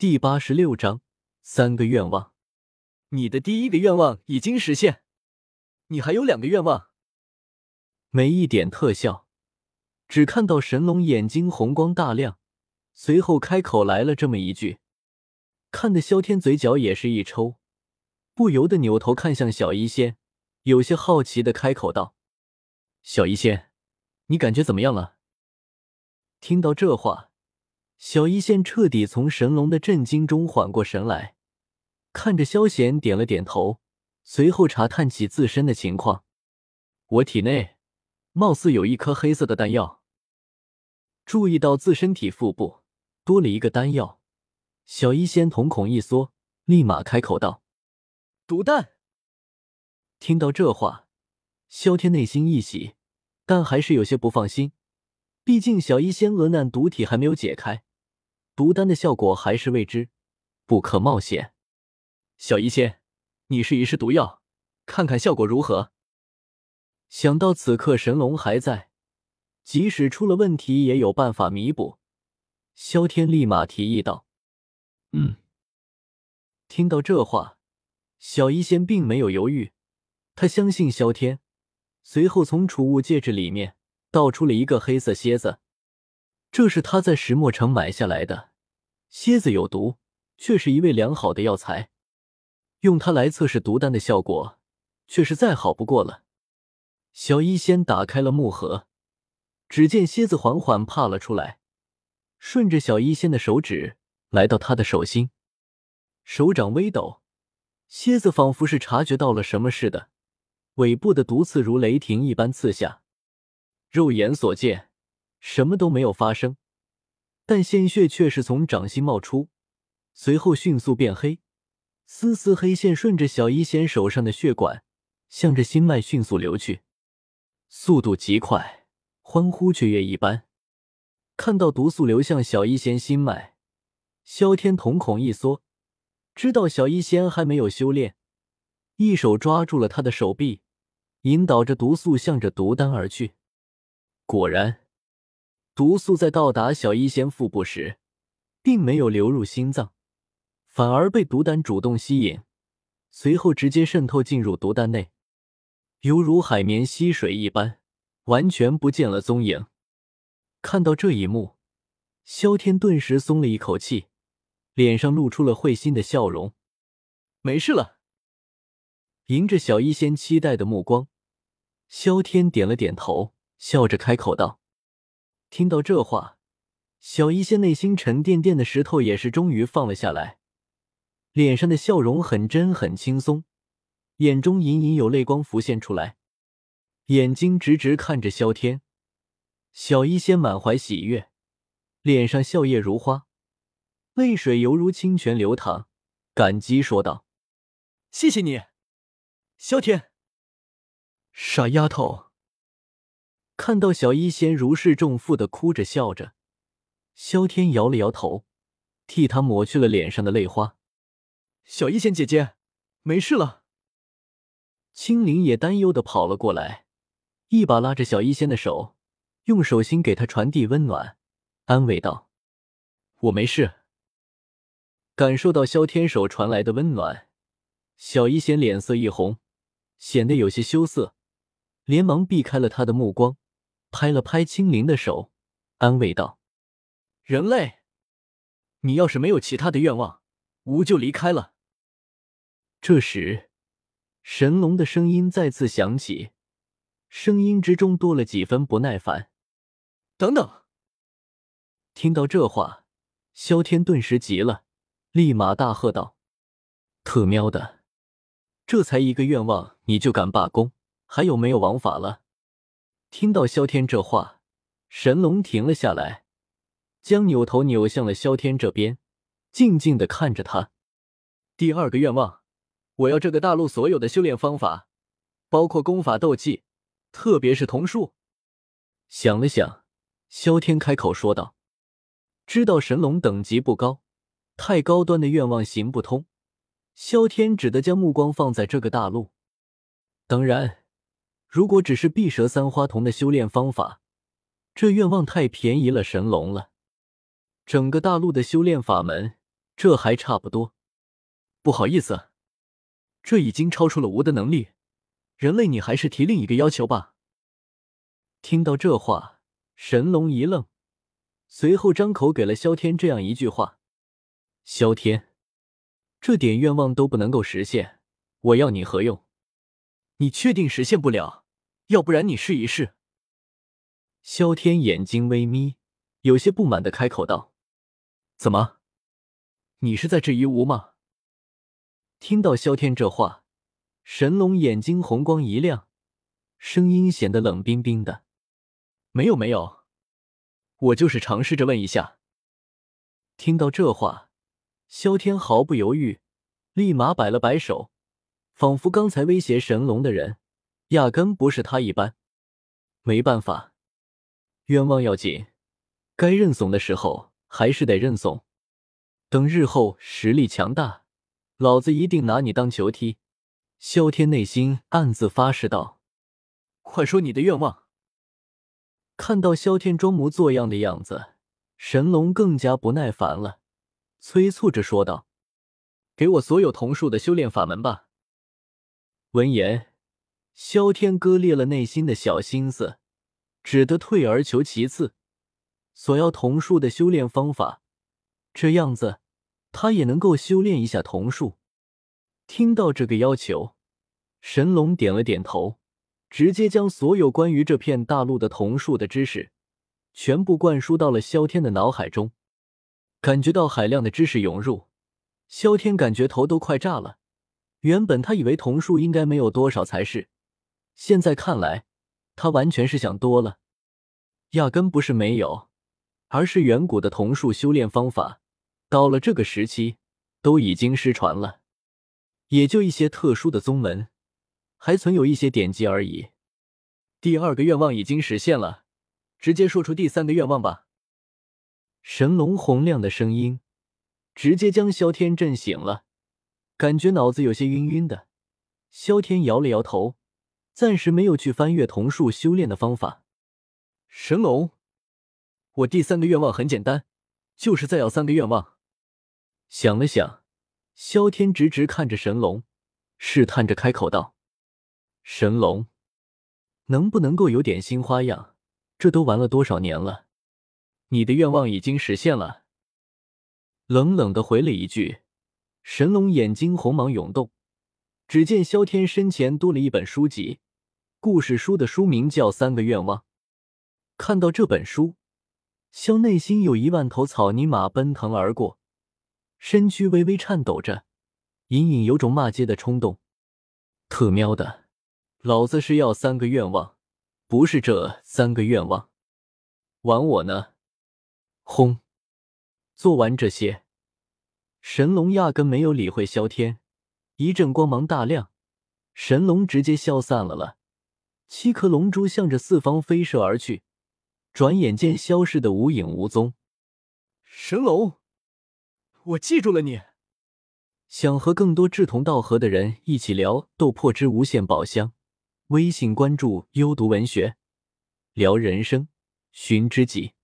第八十六章三个愿望。你的第一个愿望已经实现，你还有两个愿望。没一点特效，只看到神龙眼睛红光大亮，随后开口来了这么一句，看得萧天嘴角也是一抽，不由得扭头看向小医仙，有些好奇的开口道：“小医仙，你感觉怎么样了？”听到这话。小医仙彻底从神龙的震惊中缓过神来，看着萧贤点了点头，随后查探起自身的情况。我体内貌似有一颗黑色的丹药。注意到自身体腹部多了一个丹药，小医仙瞳孔一缩，立马开口道：“毒丹。”听到这话，萧天内心一喜，但还是有些不放心，毕竟小医仙鹅难毒体还没有解开。毒丹的效果还是未知，不可冒险。小医仙，你试一试毒药，看看效果如何。想到此刻神龙还在，即使出了问题也有办法弥补，萧天立马提议道：“嗯。”听到这话，小医仙并没有犹豫，他相信萧天，随后从储物戒指里面倒出了一个黑色蝎子，这是他在石墨城买下来的。蝎子有毒，却是一味良好的药材，用它来测试毒丹的效果，却是再好不过了。小医仙打开了木盒，只见蝎子缓缓爬了出来，顺着小医仙的手指来到他的手心，手掌微抖，蝎子仿佛是察觉到了什么似的，尾部的毒刺如雷霆一般刺下。肉眼所见，什么都没有发生。但鲜血却是从掌心冒出，随后迅速变黑，丝丝黑线顺着小医仙手上的血管，向着心脉迅速流去，速度极快，欢呼雀跃一般。看到毒素流向小医仙心脉，萧天瞳孔一缩，知道小医仙还没有修炼，一手抓住了他的手臂，引导着毒素向着毒丹而去。果然。毒素在到达小医仙腹部时，并没有流入心脏，反而被毒丹主动吸引，随后直接渗透进入毒丹内，犹如海绵吸水一般，完全不见了踪影。看到这一幕，萧天顿时松了一口气，脸上露出了会心的笑容。没事了。迎着小医仙期待的目光，萧天点了点头，笑着开口道。听到这话，小医仙内心沉甸甸的石头也是终于放了下来，脸上的笑容很真很轻松，眼中隐隐有泪光浮现出来，眼睛直直看着萧天。小医仙满怀喜悦，脸上笑靥如花，泪水犹如清泉流淌，感激说道：“谢谢你，萧天。”傻丫头。看到小医仙如释重负的哭着笑着，萧天摇了摇头，替她抹去了脸上的泪花。小医仙姐姐，没事了。青灵也担忧的跑了过来，一把拉着小医仙的手，用手心给她传递温暖，安慰道：“我没事。”感受到萧天手传来的温暖，小医仙脸色一红，显得有些羞涩，连忙避开了他的目光。拍了拍青灵的手，安慰道：“人类，你要是没有其他的愿望，吾就离开了。”这时，神龙的声音再次响起，声音之中多了几分不耐烦。“等等！”听到这话，萧天顿时急了，立马大喝道：“特喵的，这才一个愿望，你就敢罢工？还有没有王法了？”听到萧天这话，神龙停了下来，将扭头扭向了萧天这边，静静的看着他。第二个愿望，我要这个大陆所有的修炼方法，包括功法、斗技，特别是瞳术。想了想，萧天开口说道：“知道神龙等级不高，太高端的愿望行不通。萧天只得将目光放在这个大陆，当然。”如果只是碧蛇三花瞳的修炼方法，这愿望太便宜了神龙了。整个大陆的修炼法门这还差不多。不好意思，这已经超出了吾的能力。人类，你还是提另一个要求吧。听到这话，神龙一愣，随后张口给了萧天这样一句话：“萧天，这点愿望都不能够实现，我要你何用？你确定实现不了？要不然你试一试。”萧天眼睛微眯，有些不满的开口道：“怎么？你是在质疑吾吗？”听到萧天这话。神龙眼睛红光一亮，声音显得冷冰冰的。没有没有，我就是尝试着问一下。听到这话，萧天毫不犹豫，立马摆了摆手，仿佛刚才威胁神龙的人压根不是他一般。没办法，愿望要紧，该认怂的时候还是得认怂。等日后实力强大，老子一定拿你当球踢。萧天内心暗自发誓道：“快说你的愿望。”看到萧天装模作样的样子，神龙更加不耐烦了，催促着说道：“给我所有桐树的修炼法门吧！”闻言，萧天割裂了内心的小心思，只得退而求其次，索要桐树的修炼方法，这样子他也能够修炼一下桐树。听到这个要求，神龙点了点头，直接将所有关于这片大陆的桐树的知识全部灌输到了萧天的脑海中。感觉到海量的知识涌入，萧天感觉头都快炸了。原本他以为桐树应该没有多少才是，现在看来，他完全是想多了，压根不是没有，而是远古的桐树修炼方法，到了这个时期都已经失传了。也就一些特殊的宗门，还存有一些典籍而已。第二个愿望已经实现了，直接说出第三个愿望吧。神龙洪亮的声音直接将萧天震醒了，感觉脑子有些晕晕的。萧天摇了摇头，暂时没有去翻阅桐树修炼的方法。神龙，我第三个愿望很简单，就是再要三个愿望。想了想。萧天直直看着神龙，试探着开口道：“神龙，能不能够有点新花样？这都玩了多少年了，你的愿望已经实现了。”冷冷的回了一句。神龙眼睛红芒涌动，只见萧天身前多了一本书籍，故事书的书名叫《三个愿望》。看到这本书，萧内心有一万头草泥马奔腾而过。身躯微微颤抖着，隐隐有种骂街的冲动。特喵的，老子是要三个愿望，不是这三个愿望，玩我呢！轰！做完这些，神龙压根没有理会萧天，一阵光芒大亮，神龙直接消散了了。七颗龙珠向着四方飞射而去，转眼间消失的无影无踪。神龙。我记住了你。想和更多志同道合的人一起聊《斗破之无限宝箱》，微信关注“幽读文学”，聊人生，寻知己。